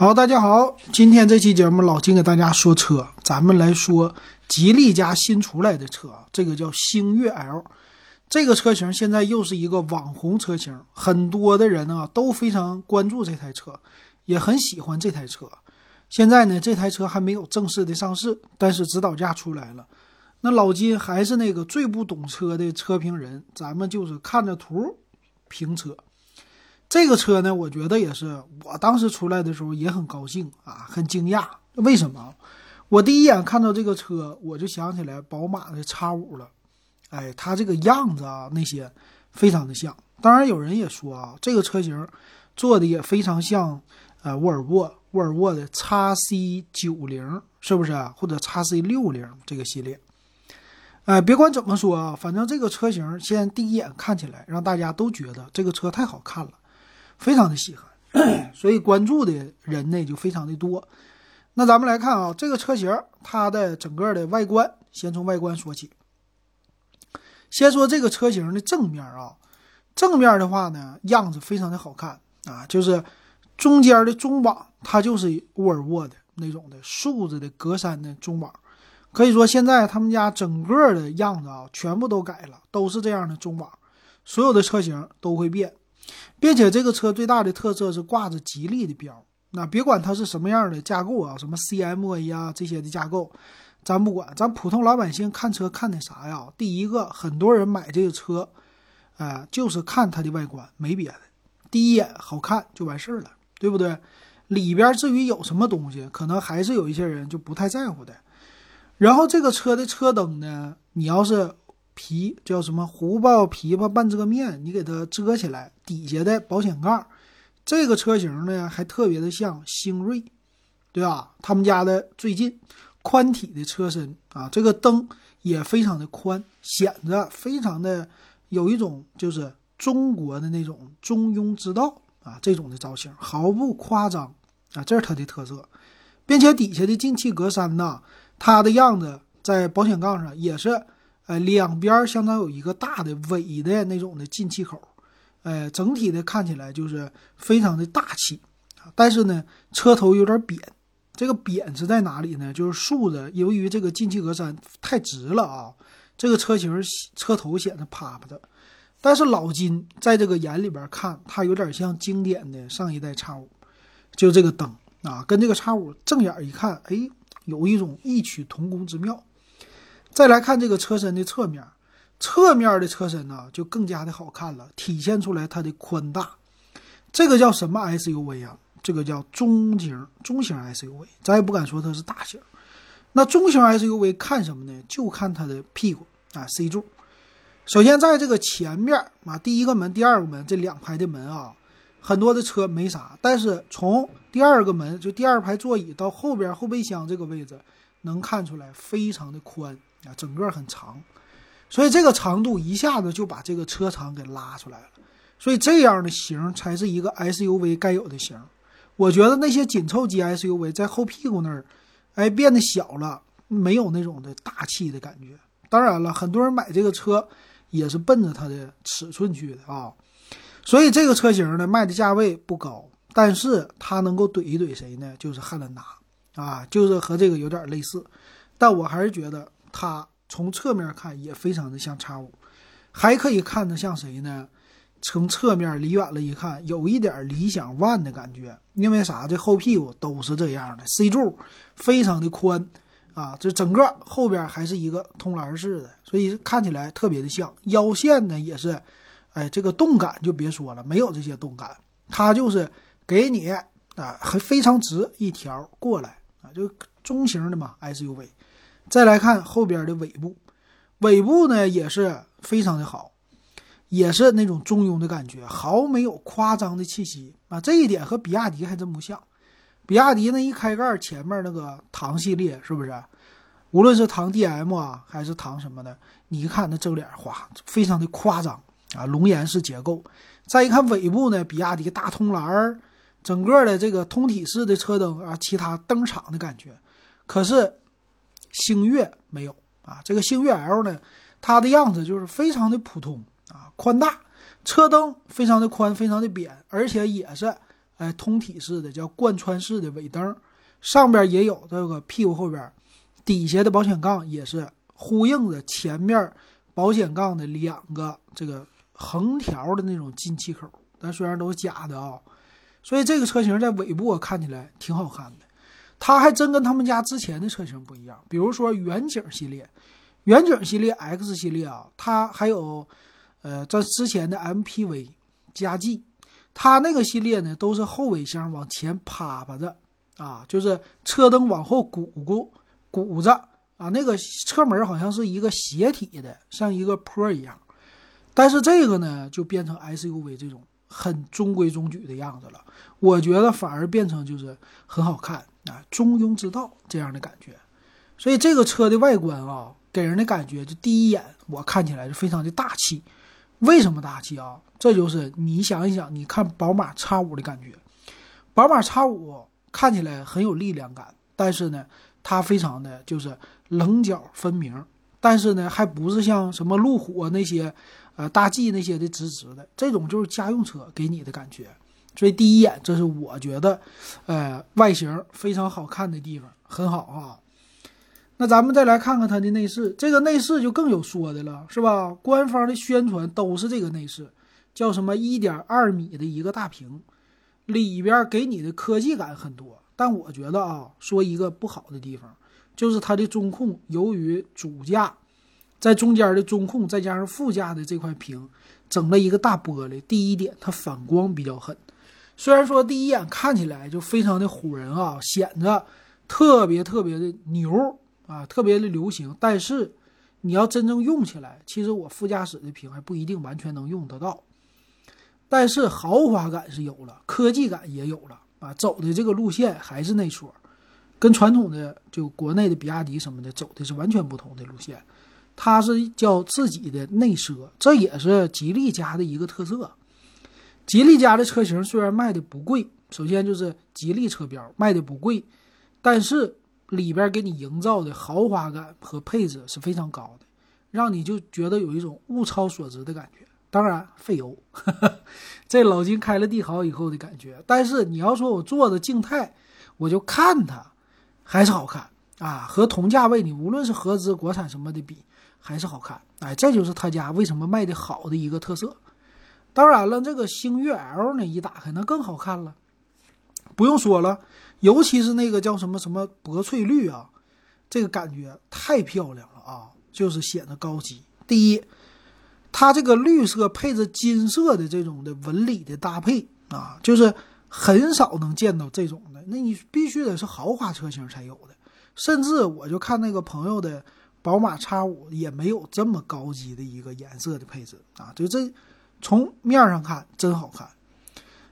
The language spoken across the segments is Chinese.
好，大家好，今天这期节目老金给大家说车，咱们来说吉利家新出来的车，这个叫星越 L，这个车型现在又是一个网红车型，很多的人啊都非常关注这台车，也很喜欢这台车。现在呢，这台车还没有正式的上市，但是指导价出来了。那老金还是那个最不懂车的车评人，咱们就是看着图评车。这个车呢，我觉得也是，我当时出来的时候也很高兴啊，很惊讶。为什么？我第一眼看到这个车，我就想起来宝马的 X 五了。哎，它这个样子啊，那些非常的像。当然，有人也说啊，这个车型做的也非常像，呃，沃尔沃，沃尔沃的 X C 九零，是不是？或者 X C 六零这个系列。哎，别管怎么说啊，反正这个车型现在第一眼看起来，让大家都觉得这个车太好看了。非常的稀罕，所以关注的人呢就非常的多。那咱们来看啊，这个车型它的整个的外观，先从外观说起。先说这个车型的正面啊，正面的话呢，样子非常的好看啊，就是中间的中网，它就是沃尔沃的那种的竖着的格栅的中网，可以说现在他们家整个的样子啊，全部都改了，都是这样的中网，所有的车型都会变。并且这个车最大的特色是挂着吉利的标，那别管它是什么样的架构啊，什么 CMA 啊这些的架构，咱不管，咱普通老百姓看车看的啥呀？第一个，很多人买这个车，啊，就是看它的外观，没别的，第一眼好看就完事儿了，对不对？里边至于有什么东西，可能还是有一些人就不太在乎的。然后这个车的车灯呢，你要是。皮叫什么？胡包琵琶半遮面，你给它遮起来，底下的保险杠，这个车型呢还特别的像星瑞，对吧？他们家的最近宽体的车身啊，这个灯也非常的宽，显得非常的有一种就是中国的那种中庸之道啊，这种的造型毫不夸张啊，这是它的特色，并且底下的进气格栅呢，它的样子在保险杠上也是。呃，两边相当有一个大的尾的那种的进气口，呃，整体的看起来就是非常的大气啊。但是呢，车头有点扁，这个扁是在哪里呢？就是竖着，由于这个进气格栅太直了啊，这个车型车头显得趴趴的。但是老金在这个眼里边看，它有点像经典的上一代叉五，就这个灯啊，跟这个叉五正眼一看，哎，有一种异曲同工之妙。再来看这个车身的侧面，侧面的车身呢就更加的好看了，体现出来它的宽大。这个叫什么 SUV 啊？这个叫中型中型 SUV，咱也不敢说它是大型。那中型 SUV 看什么呢？就看它的屁股啊，C 柱。首先在这个前面啊，第一个门、第二个门这两排的门啊，很多的车没啥，但是从第二个门就第二排座椅到后边后备箱这个位置，能看出来非常的宽。啊，整个很长，所以这个长度一下子就把这个车长给拉出来了，所以这样的型才是一个 SUV 该有的型。我觉得那些紧凑级 SUV 在后屁股那儿，哎，变得小了，没有那种的大气的感觉。当然了，很多人买这个车也是奔着它的尺寸去的啊。所以这个车型呢，卖的价位不高，但是它能够怼一怼谁呢？就是汉兰达啊，就是和这个有点类似，但我还是觉得。它从侧面看也非常的像叉五，还可以看得像谁呢？从侧面离远了一看，有一点理想 ONE 的感觉。因为啥？这后屁股都是这样的，C 柱非常的宽啊，这整个后边还是一个通栏式的，所以看起来特别的像。腰线呢也是，哎，这个动感就别说了，没有这些动感，它就是给你啊，还非常直一条过来啊，就中型的嘛 SUV。再来看后边的尾部，尾部呢也是非常的好，也是那种中庸的感觉，毫没有夸张的气息啊。这一点和比亚迪还真不像。比亚迪那一开盖前面那个唐系列是不是？无论是唐 DM 啊，还是唐什么的，你一看那正脸哗，非常的夸张啊，龙岩式结构。再一看尾部呢，比亚迪大通栏，整个的这个通体式的车灯啊，其他灯厂的感觉，可是。星越没有啊，这个星越 L 呢，它的样子就是非常的普通啊，宽大，车灯非常的宽，非常的扁，而且也是哎，通体式的叫贯穿式的尾灯，上边也有这个屁股后边，底下的保险杠也是呼应着前面保险杠的两个这个横条的那种进气口，但虽然都是假的啊，所以这个车型在尾部看起来挺好看的。它还真跟他们家之前的车型不一样，比如说远景系列、远景系列 X 系列啊，它还有呃在之前的 MPV 加 G。它那个系列呢，都是后尾箱往前趴趴着啊，就是车灯往后鼓鼓鼓着啊，那个车门好像是一个斜体的，像一个坡一样。但是这个呢，就变成 SUV 这种很中规中矩的样子了。我觉得反而变成就是很好看啊，中庸之道这样的感觉。所以这个车的外观啊，给人的感觉就第一眼我看起来是非常的大气。为什么大气啊？这就是你想一想，你看宝马 X 五的感觉，宝马 X 五看起来很有力量感，但是呢，它非常的就是棱角分明，但是呢，还不是像什么路虎那些，呃，大 G 那些的直直的，这种就是家用车给你的感觉。所以第一眼，这是我觉得，呃，外形非常好看的地方，很好啊。那咱们再来看看它的内饰，这个内饰就更有说的了，是吧？官方的宣传都是这个内饰，叫什么一点二米的一个大屏，里边给你的科技感很多。但我觉得啊，说一个不好的地方，就是它的中控，由于主驾在中间的中控，再加上副驾的这块屏，整了一个大玻璃。第一点，它反光比较狠，虽然说第一眼看起来就非常的唬人啊，显得特别特别的牛。啊，特别的流行，但是你要真正用起来，其实我副驾驶的屏还不一定完全能用得到。但是豪华感是有了，科技感也有了啊，走的这个路线还是那说，跟传统的就国内的比亚迪什么的走的是完全不同的路线。它是叫自己的内奢，这也是吉利家的一个特色。吉利家的车型虽然卖的不贵，首先就是吉利车标卖的不贵，但是。里边给你营造的豪华感和配置是非常高的，让你就觉得有一种物超所值的感觉。当然费油，这老金开了帝豪以后的感觉。但是你要说我坐的静态，我就看它还是好看啊。和同价位你无论是合资、国产什么的比，还是好看。哎，这就是他家为什么卖的好的一个特色。当然了，这个星越 L 呢一打开那更好看了，不用说了。尤其是那个叫什么什么薄翠绿啊，这个感觉太漂亮了啊，就是显得高级。第一，它这个绿色配着金色的这种的纹理的搭配啊，就是很少能见到这种的。那你必须得是豪华车型才有的。甚至我就看那个朋友的宝马 X 五也没有这么高级的一个颜色的配置啊，就这从面上看真好看。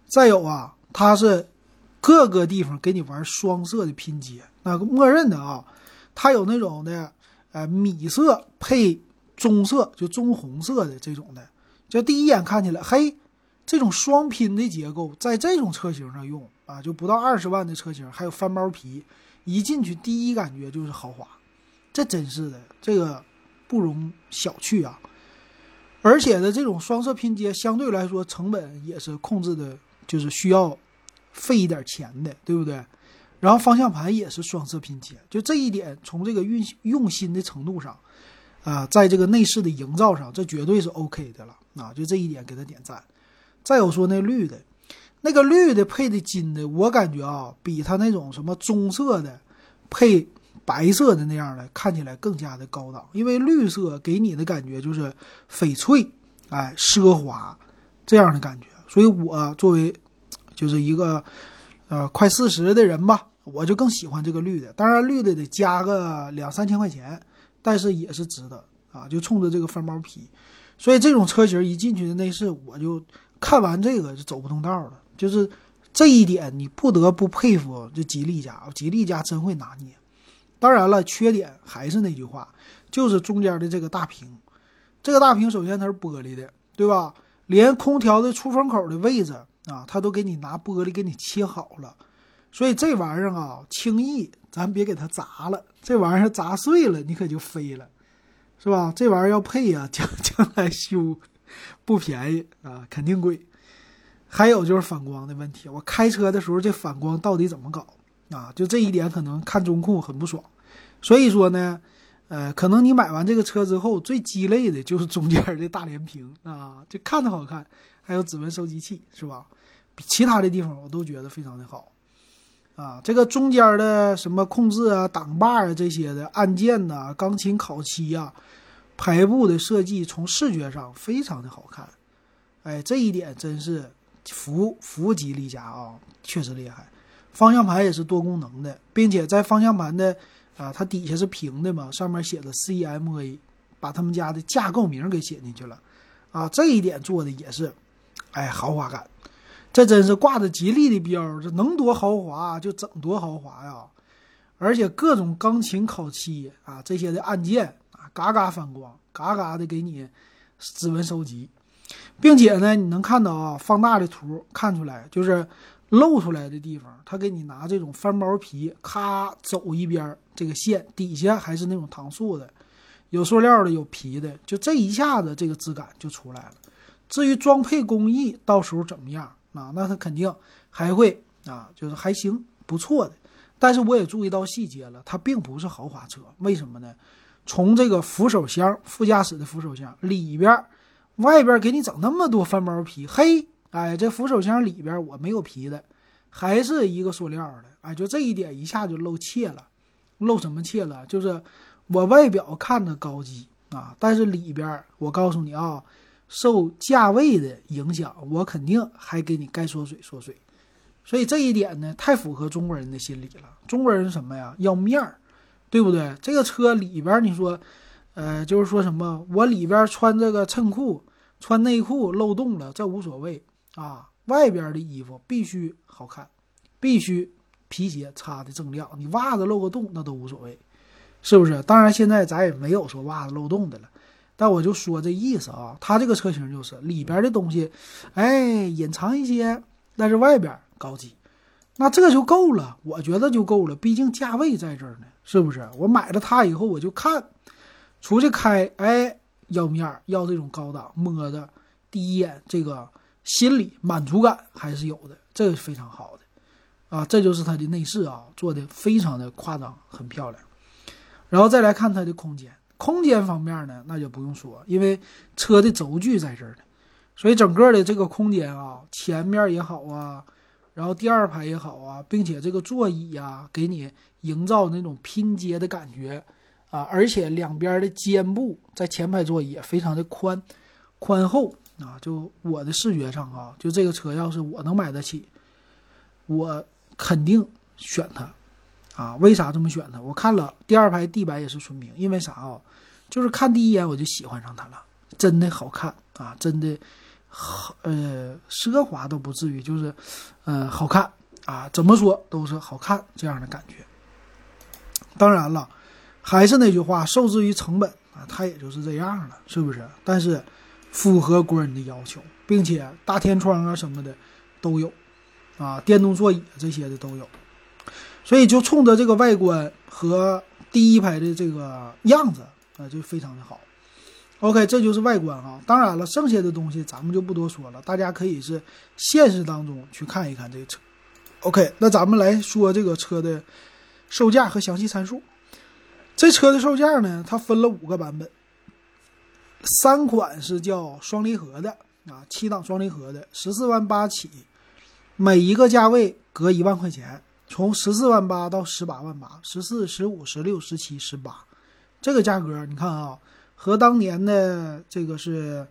再有啊，它是。各个地方给你玩双色的拼接，那个默认的啊，它有那种的，呃，米色配棕色，就棕红色的这种的，就第一眼看起来，嘿，这种双拼的结构在这种车型上用啊，就不到二十万的车型，还有翻包皮，一进去第一感觉就是豪华，这真是的，这个不容小觑啊。而且呢，这种双色拼接相对来说成本也是控制的，就是需要。费一点钱的，对不对？然后方向盘也是双色拼接，就这一点，从这个用用心的程度上，啊，在这个内饰的营造上，这绝对是 OK 的了啊！就这一点给他点赞。再有说那绿的，那个绿的配的金的，我感觉啊，比他那种什么棕色的配白色的那样的看起来更加的高档，因为绿色给你的感觉就是翡翠，哎，奢华这样的感觉。所以我作为就是一个，呃，快四十的人吧，我就更喜欢这个绿的。当然，绿的得加个两三千块钱，但是也是值得啊！就冲着这个翻包皮，所以这种车型一进去的内饰，我就看完这个就走不动道了。就是这一点，你不得不佩服这吉利家，吉利家真会拿捏。当然了，缺点还是那句话，就是中间的这个大屏。这个大屏首先它是玻璃的，对吧？连空调的出风口的位置。啊，它都给你拿玻璃给你切好了，所以这玩意儿啊，轻易咱别给它砸了。这玩意儿砸碎了，你可就飞了，是吧？这玩意儿要配呀，将将来修不便宜啊，肯定贵。还有就是反光的问题，我开车的时候这反光到底怎么搞啊？就这一点可能看中控很不爽。所以说呢，呃，可能你买完这个车之后，最鸡肋的就是中间的大连屏啊，就看着好看，还有指纹收集器是吧？比其他的地方我都觉得非常的好。啊，这个中间的什么控制啊、挡把啊这些的按键呐、钢琴烤漆呀、排布的设计，从视觉上非常的好看。哎，这一点真是服服吉利家啊，确实厉害。方向盘也是多功能的，并且在方向盘的啊，它底下是平的嘛，上面写的 CMA，把他们家的架构名给写进去了。啊，这一点做的也是，哎，豪华感。这真是挂着吉利的标，这能多豪华就整多豪华呀！而且各种钢琴烤漆啊，这些的按键啊，嘎嘎反光，嘎嘎的给你指纹收集，并且呢，你能看到啊，放大的图看出来，就是露出来的地方，他给你拿这种翻毛皮，咔走一边，这个线底下还是那种搪塑的，有塑料的，有皮的，就这一下子这个质感就出来了。至于装配工艺，到时候怎么样？啊，那它肯定还会啊，就是还行，不错的。但是我也注意到细节了，它并不是豪华车，为什么呢？从这个扶手箱、副驾驶的扶手箱里边、外边给你整那么多翻毛皮，嘿，哎，这扶手箱里边我没有皮的，还是一个塑料的，哎，就这一点一下就露怯了。露什么怯了？就是我外表看着高级啊，但是里边我告诉你啊。受价位的影响，我肯定还给你该缩水缩水，所以这一点呢，太符合中国人的心理了。中国人什么呀？要面儿，对不对？这个车里边，你说，呃，就是说什么，我里边穿这个衬裤、穿内裤漏洞了，这无所谓啊。外边的衣服必须好看，必须皮鞋擦的锃亮，你袜子漏个洞那都无所谓，是不是？当然，现在咱也没有说袜子漏洞的了。但我就说这意思啊，它这个车型就是里边的东西，哎，隐藏一些，但是外边高级，那这就够了，我觉得就够了。毕竟价位在这儿呢，是不是？我买了它以后，我就看，出去开，哎，要面，要这种高档，摸的第一眼这个心理满足感还是有的，这是非常好的，啊，这就是它的内饰啊，做的非常的夸张，很漂亮。然后再来看它的空间。空间方面呢，那就不用说，因为车的轴距在这儿呢，所以整个的这个空间啊，前面也好啊，然后第二排也好啊，并且这个座椅呀，给你营造那种拼接的感觉啊，而且两边的肩部在前排座椅也非常的宽宽厚啊，就我的视觉上啊，就这个车要是我能买得起，我肯定选它。啊，为啥这么选呢？我看了第二排地板也是纯平，因为啥啊？就是看第一眼我就喜欢上它了，真的好看啊，真的好呃奢华都不至于，就是呃好看啊，怎么说都是好看这样的感觉。当然了，还是那句话，受制于成本啊，它也就是这样了，是不是？但是符合国人的要求，并且大天窗啊什么的都有啊，电动座椅这些的都有。所以就冲着这个外观和第一排的这个样子啊，就非常的好。OK，这就是外观啊。当然了，剩下的东西咱们就不多说了，大家可以是现实当中去看一看这个车。OK，那咱们来说这个车的售价和详细参数。这车的售价呢，它分了五个版本，三款是叫双离合的啊，七档双离合的，十四万八起，每一个价位隔一万块钱。从十四万八到十八万八，十四、十五、十六、十七、十八，这个价格你看啊，和当年的这个是，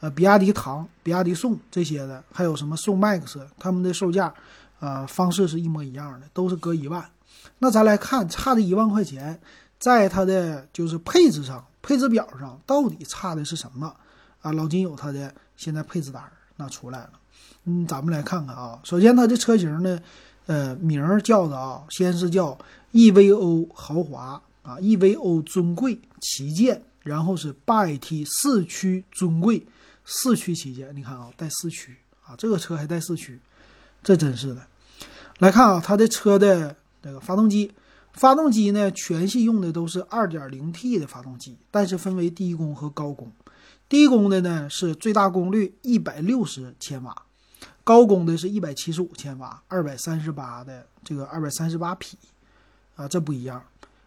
呃，比亚迪唐、比亚迪宋这些的，还有什么宋 MAX，他们的售价，呃，方式是一模一样的，都是隔一万。那咱来看，差这一万块钱，在它的就是配置上，配置表上到底差的是什么？啊，老金有他的现在配置单那出来了，嗯，咱们来看看啊，首先它的车型呢。呃，名儿叫的啊，先是叫 EVO 豪华啊，EVO 尊贵旗舰，然后是 8AT 四驱尊贵四驱旗舰。你看啊，带四驱啊，这个车还带四驱，这真是的。来看啊，它的车的那个发动机，发动机呢，全系用的都是 2.0T 的发动机，但是分为低功和高功。低功的呢是最大功率160千瓦。高功的是一百七十五千瓦，二百三十八的这个二百三十八匹，啊，这不一样。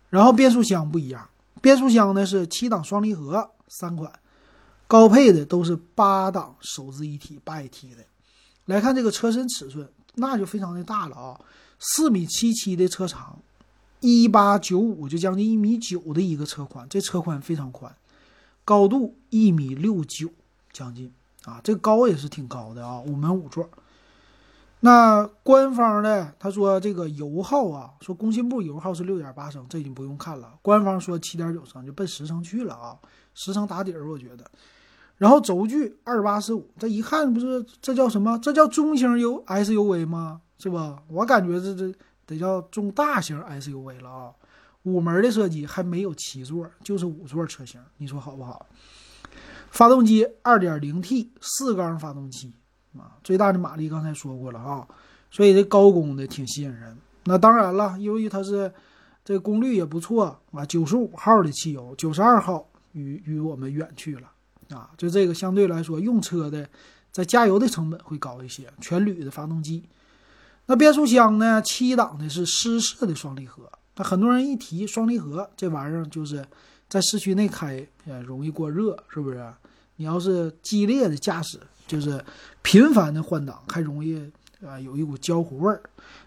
然后变速箱不一样，变速箱呢是七档双离合三款，高配的都是八档手自一体八 AT 的。来看这个车身尺寸，那就非常的大了啊，四米七七的车长，一八九五就将近一米九的一个车宽，这车宽非常宽。高度一米六九，将近啊，这高也是挺高的啊，五门五座。那官方的他说这个油耗啊，说工信部油耗是六点八升，这已经不用看了。官方说七点九升，就奔十升去了啊，十升打底儿，我觉得。然后轴距二八四五，这一看不是这叫什么？这叫中型 U SUV 吗？是吧？我感觉这这得叫中大型 SUV 了啊。五门的设计还没有七座，就是五座车型，你说好不好？发动机二点零 T 四缸发动机啊，最大的马力刚才说过了啊，所以这高功的挺吸引人。那当然了，由于它是这功率也不错啊，九十五号的汽油，九十二号与与我们远去了啊，就这个相对来说用车的在加油的成本会高一些。全铝的发动机，那变速箱呢？七档的是湿式的双离合。那很多人一提双离合这玩意儿，就是在市区内开，呃，容易过热，是不是？你要是激烈的驾驶，就是频繁的换挡，还容易啊有一股焦糊味儿。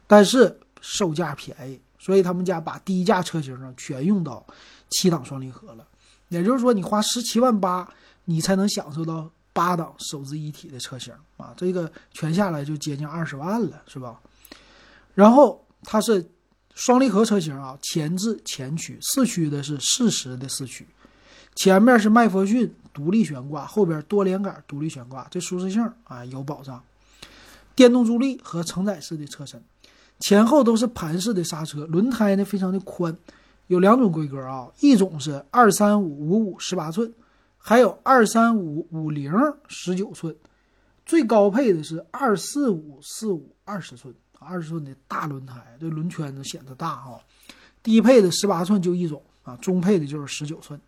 但是售价便宜，所以他们家把低价车型上全用到七档双离合了。也就是说，你花十七万八，你才能享受到八档手自一体的车型啊！这个全下来就接近二十万了，是吧？然后它是。双离合车型啊，前置前驱，四驱的是适时的四驱，前面是麦弗逊独立悬挂，后边多连杆独立悬挂，这舒适性啊有保障。电动助力和承载式的车身，前后都是盘式的刹车，轮胎呢非常的宽，有两种规格啊，一种是二三五五五十八寸，还有二三五五零十九寸，最高配的是二四五四五二十寸。二十寸的大轮胎，这轮圈子显得大哈。低配的十八寸就一种啊，中配的就是十九寸。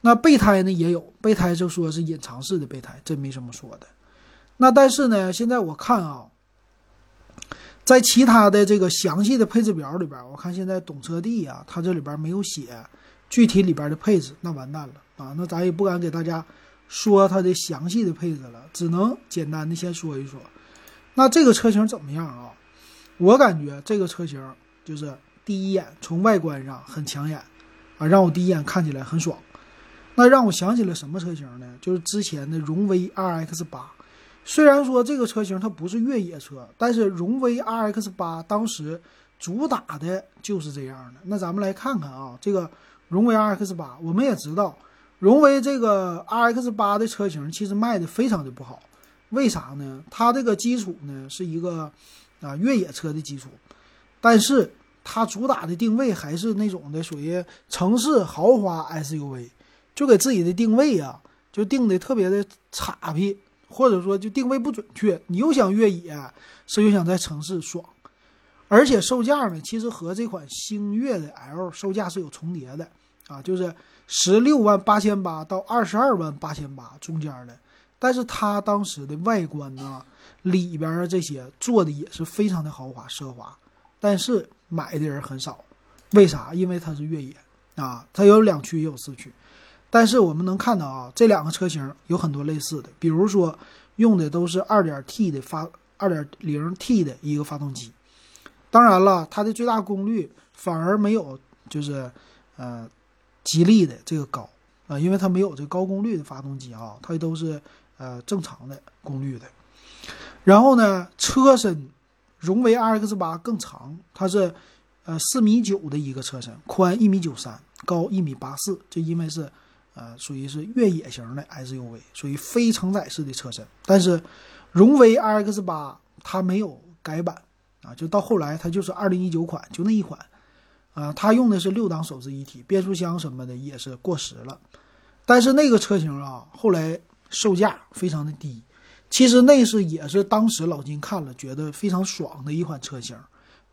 那备胎呢也有，备胎就说是隐藏式的备胎，这没什么说的。那但是呢，现在我看啊，在其他的这个详细的配置表里边，我看现在懂车帝啊，它这里边没有写具体里边的配置，那完蛋了啊！那咱也不敢给大家说它的详细的配置了，只能简单的先说一说。那这个车型怎么样啊？我感觉这个车型就是第一眼从外观上很抢眼，啊，让我第一眼看起来很爽。那让我想起了什么车型呢？就是之前的荣威 RX 八。虽然说这个车型它不是越野车，但是荣威 RX 八当时主打的就是这样的。那咱们来看看啊，这个荣威 RX 八，我们也知道，荣威这个 RX 八的车型其实卖的非常的不好。为啥呢？它这个基础呢是一个啊越野车的基础，但是它主打的定位还是那种的属于城市豪华 SUV，就给自己的定位啊就定的特别的差皮，或者说就定位不准确。你又想越野，是又想在城市爽，而且售价呢其实和这款星越的 L 售价是有重叠的啊，就是十六万八千八到二十二万八千八中间的。但是它当时的外观呢，里边儿这些做的也是非常的豪华奢华，但是买的人很少，为啥？因为它是越野啊，它有两驱也有四驱，但是我们能看到啊，这两个车型有很多类似的，比如说用的都是二点 T 的发，二点零 T 的一个发动机，当然了，它的最大功率反而没有就是呃吉利的这个高啊，因为它没有这高功率的发动机啊，它都是。呃，正常的功率的，然后呢，车身荣威 RX 八更长，它是呃四米九的一个车身，宽一米九三，高一米八四，这因为是呃属于是越野型的 SUV，属于非承载式的车身。但是荣威 RX 八它没有改版啊，就到后来它就是二零一九款，就那一款啊，它用的是六档手自一体，变速箱什么的也是过时了。但是那个车型啊，后来。售价非常的低，其实那是也是当时老金看了觉得非常爽的一款车型，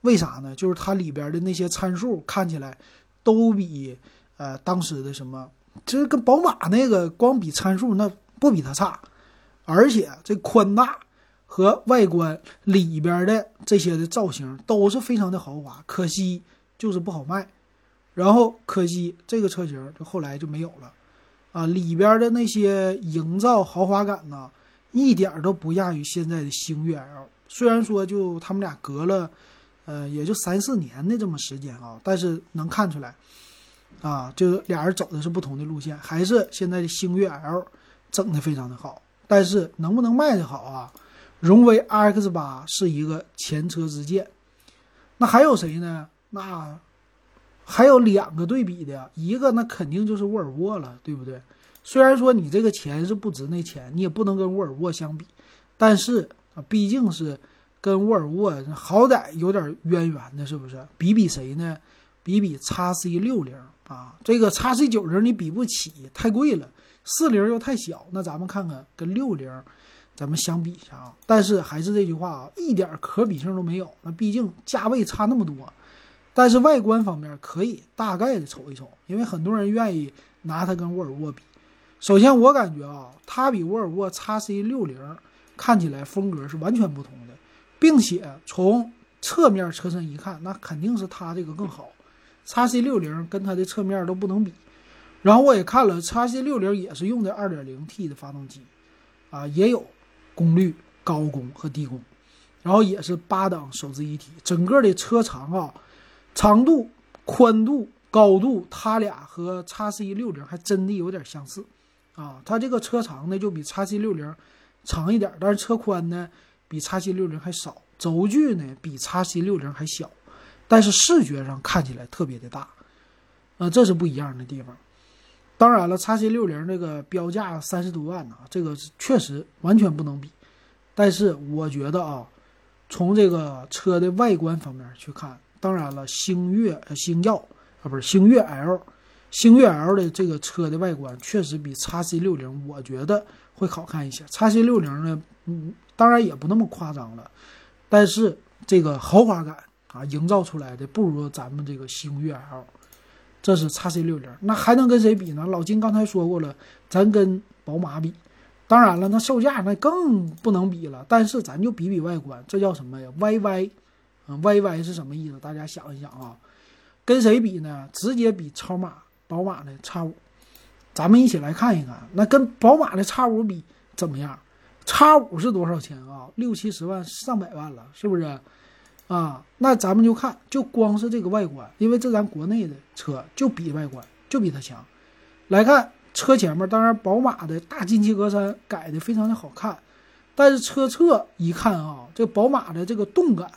为啥呢？就是它里边的那些参数看起来都比呃当时的什么，就是跟宝马那个光比参数那不比它差，而且这宽大，和外观里边的这些的造型都是非常的豪华，可惜就是不好卖。然后可惜这个车型就后来就没有了，啊，里边的那些营造豪华感呢，一点都不亚于现在的星越 L。虽然说就他们俩隔了，呃，也就三四年的这么时间啊，但是能看出来，啊，就是俩人走的是不同的路线，还是现在的星越 L 整的非常的好。但是能不能卖的好啊？荣威 RX 八是一个前车之鉴，那还有谁呢？那还有两个对比的，一个那肯定就是沃尔沃了，对不对？虽然说你这个钱是不值那钱，你也不能跟沃尔沃相比，但是啊，毕竟是跟沃尔沃好歹有点渊源的，是不是？比比谁呢？比比叉 C 六零啊，这个叉 C 九零你比不起，太贵了。四零又太小，那咱们看看跟六零，咱们相比一下啊。但是还是这句话啊，一点可比性都没有。那毕竟价位差那么多，但是外观方面可以大概的瞅一瞅，因为很多人愿意拿它跟沃尔沃比。首先我感觉啊，它比沃尔沃 x C 六零看起来风格是完全不同的，并且从侧面车身一看，那肯定是它这个更好。x C 六零跟它的侧面都不能比。然后我也看了，叉 C 六零也是用的二点零 T 的发动机，啊，也有功率高功和低功，然后也是八档手自一体，整个的车长啊，长度、宽度、高度，它俩和叉 C 六零还真的有点相似，啊，它这个车长呢就比叉 C 六零长一点，但是车宽呢比叉 C 六零还少，轴距呢比叉 C 六零还小，但是视觉上看起来特别的大，啊，这是不一样的地方。当然了，叉 C 六零这个标价三十多万呢，这个确实完全不能比。但是我觉得啊，从这个车的外观方面去看，当然了，星越、星耀啊，不是星越 L，星越 L 的这个车的外观确实比叉 C 六零我觉得会好看一些。叉 C 六零呢，嗯，当然也不那么夸张了，但是这个豪华感啊，营造出来的不如咱们这个星越 L。这是叉 C 六零，那还能跟谁比呢？老金刚才说过了，咱跟宝马比，当然了，那售价那更不能比了。但是咱就比比外观，这叫什么呀？YY，，YY 是什么意思？大家想一想啊，跟谁比呢？直接比超马、宝马的叉五。咱们一起来看一看，那跟宝马的叉五比怎么样？叉五是多少钱啊？六七十万、上百万了，是不是？啊，那咱们就看，就光是这个外观，因为这咱国内的车就比外观就比它强。来看车前面，当然宝马的大进气格栅改的非常的好看，但是车侧一看啊，这宝马的这个动感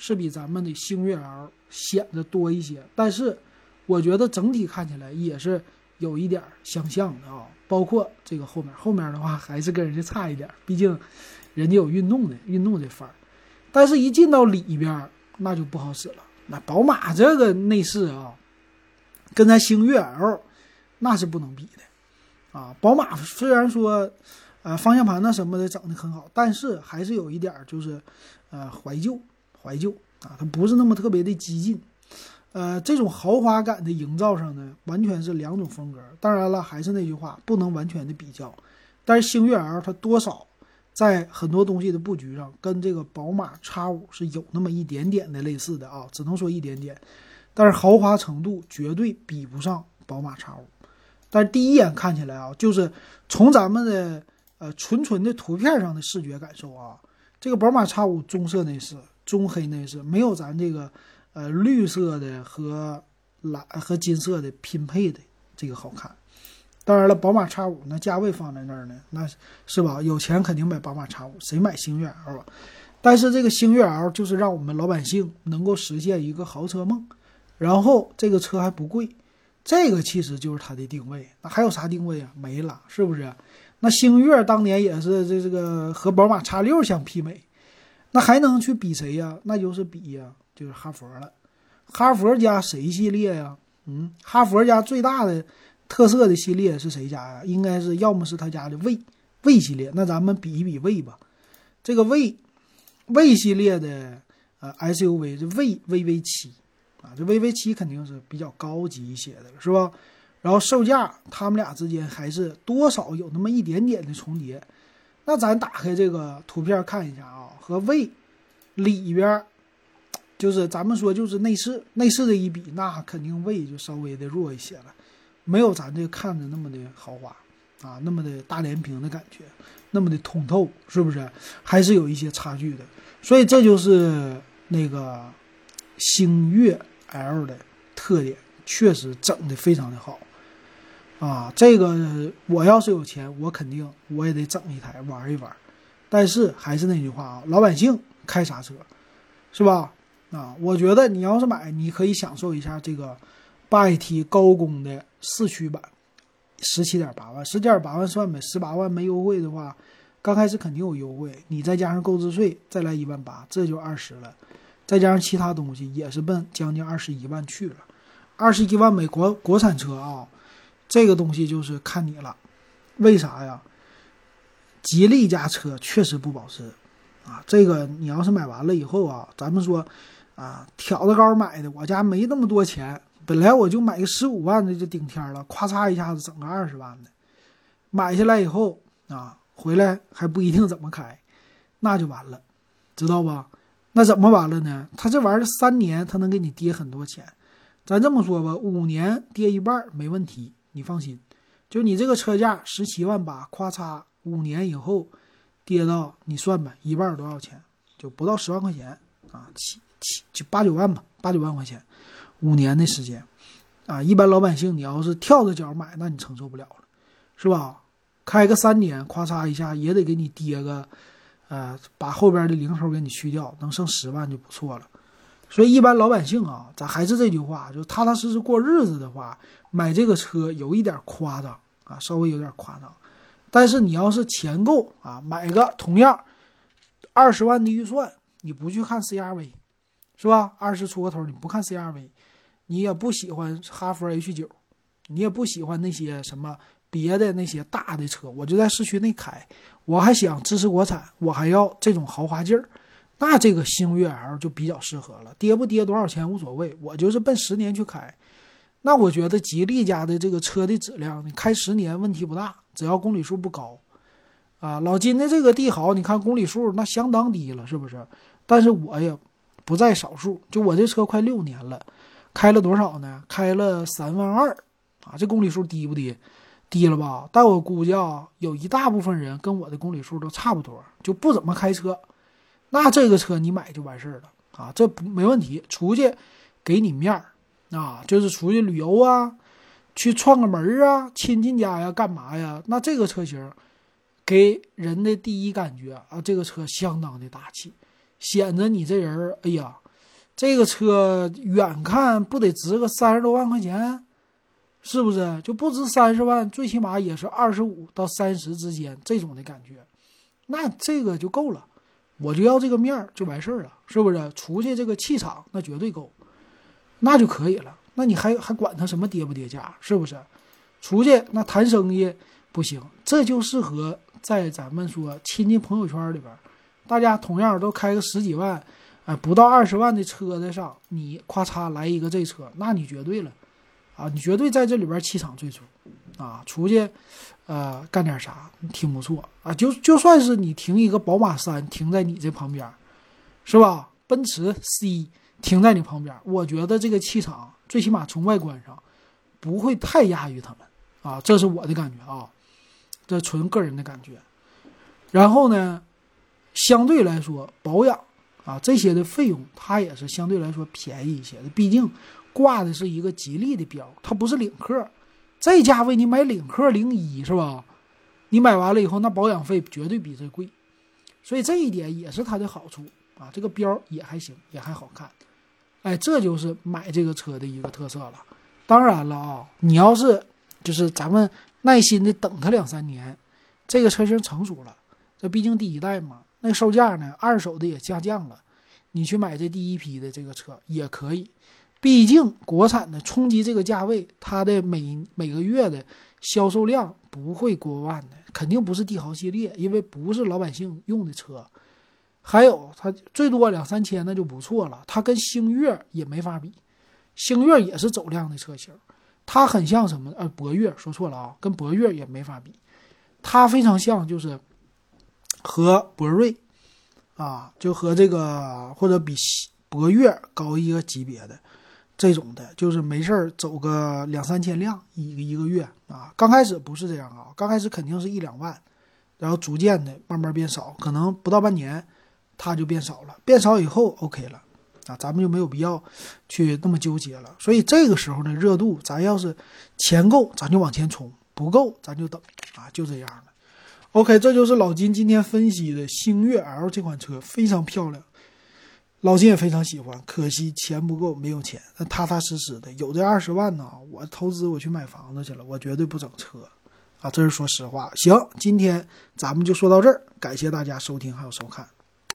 是比咱们的星越 L 显得多一些。但是我觉得整体看起来也是有一点相像的啊，包括这个后面，后面的话还是跟人家差一点，毕竟人家有运动的运动的范儿。但是，一进到里边，那就不好使了。那宝马这个内饰啊，跟咱星越 L 那是不能比的啊。宝马虽然说，呃，方向盘那什么的整的很好，但是还是有一点就是，呃，怀旧，怀旧啊，它不是那么特别的激进。呃，这种豪华感的营造上呢，完全是两种风格。当然了，还是那句话，不能完全的比较。但是星越 L 它多少。在很多东西的布局上，跟这个宝马 X5 是有那么一点点的类似的啊，只能说一点点。但是豪华程度绝对比不上宝马 X5。但是第一眼看起来啊，就是从咱们的呃纯纯的图片上的视觉感受啊，这个宝马 X5 棕色内饰、棕黑内饰，没有咱这个呃绿色的和蓝和金色的拼配的这个好看。当然了，宝马 X 五那价位放在那儿呢，那是吧？有钱肯定买宝马 X 五，谁买星越 L 啊？但是这个星越 L 就是让我们老百姓能够实现一个豪车梦，然后这个车还不贵，这个其实就是它的定位。那还有啥定位啊？没了，是不是？那星越当年也是这这个和宝马 X 六相媲美，那还能去比谁呀？那就是比呀，就是哈佛了。哈佛家谁系列呀？嗯，哈佛家最大的。特色的系列是谁家呀？应该是要么是他家的魏魏系列，那咱们比一比魏吧。这个魏魏系列的呃 SUV 是魏 VV 七啊，这 VV 七肯定是比较高级一些的，是吧？然后售价他们俩之间还是多少有那么一点点的重叠。那咱打开这个图片看一下啊，和魏里边，就是咱们说就是内饰内饰的一比，那肯定魏就稍微的弱一些了，没有咱这看着那么的豪华啊，那么的大连屏的感觉，那么的通透，是不是？还是有一些差距的。所以这就是那个星越 L 的特点，确实整的非常的好。啊，这个我要是有钱，我肯定我也得整一台玩一玩。但是还是那句话啊，老百姓开啥车，是吧？啊，我觉得你要是买，你可以享受一下这个八 AT 高功的四驱版，十七点八万，十七点八万算呗，十八万没优惠的话，刚开始肯定有优惠，你再加上购置税，再来一万八，这就二十了，再加上其他东西，也是奔将近二十一万去了，二十一万美国国产车啊。这个东西就是看你了，为啥呀？吉利家车确实不保值啊！这个你要是买完了以后啊，咱们说啊，挑着高买的，我家没那么多钱，本来我就买个十五万的就顶天了，咵嚓一下子整个二十万的，买下来以后啊，回来还不一定怎么开，那就完了，知道吧？那怎么完了呢？他这玩意儿三年他能给你跌很多钱，咱这么说吧，五年跌一半没问题。你放心，就你这个车价十七万八，咵嚓，五年以后跌到你算吧，一半多少钱？就不到十万块钱啊，七七就八九万吧，八九万块钱，五年的时间啊，一般老百姓你要是跳着脚买，那你承受不了了，是吧？开个三年，咵嚓一下也得给你跌个，呃，把后边的零头给你去掉，能剩十万就不错了。所以一般老百姓啊，咱还是这句话，就踏踏实实过日子的话，买这个车有一点夸张啊，稍微有点夸张。但是你要是钱够啊，买个同样二十万的预算，你不去看 CRV，是吧？二十出个头你不看 CRV，你也不喜欢哈弗 H 九，你也不喜欢那些什么别的那些大的车，我就在市区内开，我还想支持国产，我还要这种豪华劲儿。那这个星越 L 就比较适合了，跌不跌多少钱无所谓，我就是奔十年去开。那我觉得吉利家的这个车的质量，你开十年问题不大，只要公里数不高。啊，老金的这个帝豪，你看公里数那相当低了，是不是？但是我也不在少数，就我这车快六年了，开了多少呢？开了三万二啊，这公里数低不低？低了吧？但我估计啊，有一大部分人跟我的公里数都差不多，就不怎么开车。那这个车你买就完事儿了啊，这没问题，出去给你面儿啊，就是出去旅游啊，去串个门啊，亲戚家呀，干嘛呀？那这个车型给人的第一感觉啊，这个车相当的大气，显得你这人儿哎呀，这个车远看不得值个三十多万块钱，是不是？就不值三十万，最起码也是二十五到三十之间这种的感觉，那这个就够了。我就要这个面儿就完事儿了，是不是？出去这个气场那绝对够，那就可以了。那你还还管他什么跌不跌价，是不是？出去那谈生意不行，这就适合在咱们说亲戚朋友圈里边，大家同样都开个十几万，哎，不到二十万的车子上，你咔嚓来一个这车，那你绝对了，啊，你绝对在这里边气场最足，啊，出去。呃，干点啥挺不错啊！就就算是你停一个宝马三停在你这旁边，是吧？奔驰 C 停在你旁边，我觉得这个气场最起码从外观上不会太亚于他们啊，这是我的感觉啊，这纯个人的感觉。然后呢，相对来说保养啊这些的费用，它也是相对来说便宜一些的，毕竟挂的是一个吉利的标，它不是领克。这价位你买领克零一是吧？你买完了以后，那保养费绝对比这贵，所以这一点也是它的好处啊。这个标也还行，也还好看，哎，这就是买这个车的一个特色了。当然了啊，你要是就是咱们耐心的等它两三年，这个车型成熟了，这毕竟第一代嘛，那售价呢，二手的也下降了，你去买这第一批的这个车也可以。毕竟国产的冲击这个价位，它的每每个月的销售量不会过万的，肯定不是帝豪系列，因为不是老百姓用的车。还有它最多两三千那就不错了，它跟星越也没法比，星越也是走量的车型，它很像什么？呃，博越说错了啊，跟博越也没法比，它非常像就是和博瑞啊，就和这个或者比博越高一个级别的这种的，就是没事儿走个两三千辆一一个月啊。刚开始不是这样啊，刚开始肯定是一两万，然后逐渐的慢慢变少，可能不到半年它就变少了，变少以后 OK 了啊，咱们就没有必要去那么纠结了。所以这个时候呢，热度咱要是钱够，咱就往前冲；不够，咱就等啊，就这样了。OK，这就是老金今天分析的星越 L 这款车，非常漂亮，老金也非常喜欢。可惜钱不够，没有钱，那踏踏实实的有这二十万呢，我投资我去买房子去了，我绝对不整车啊，这是说实话。行，今天咱们就说到这儿，感谢大家收听还有收看。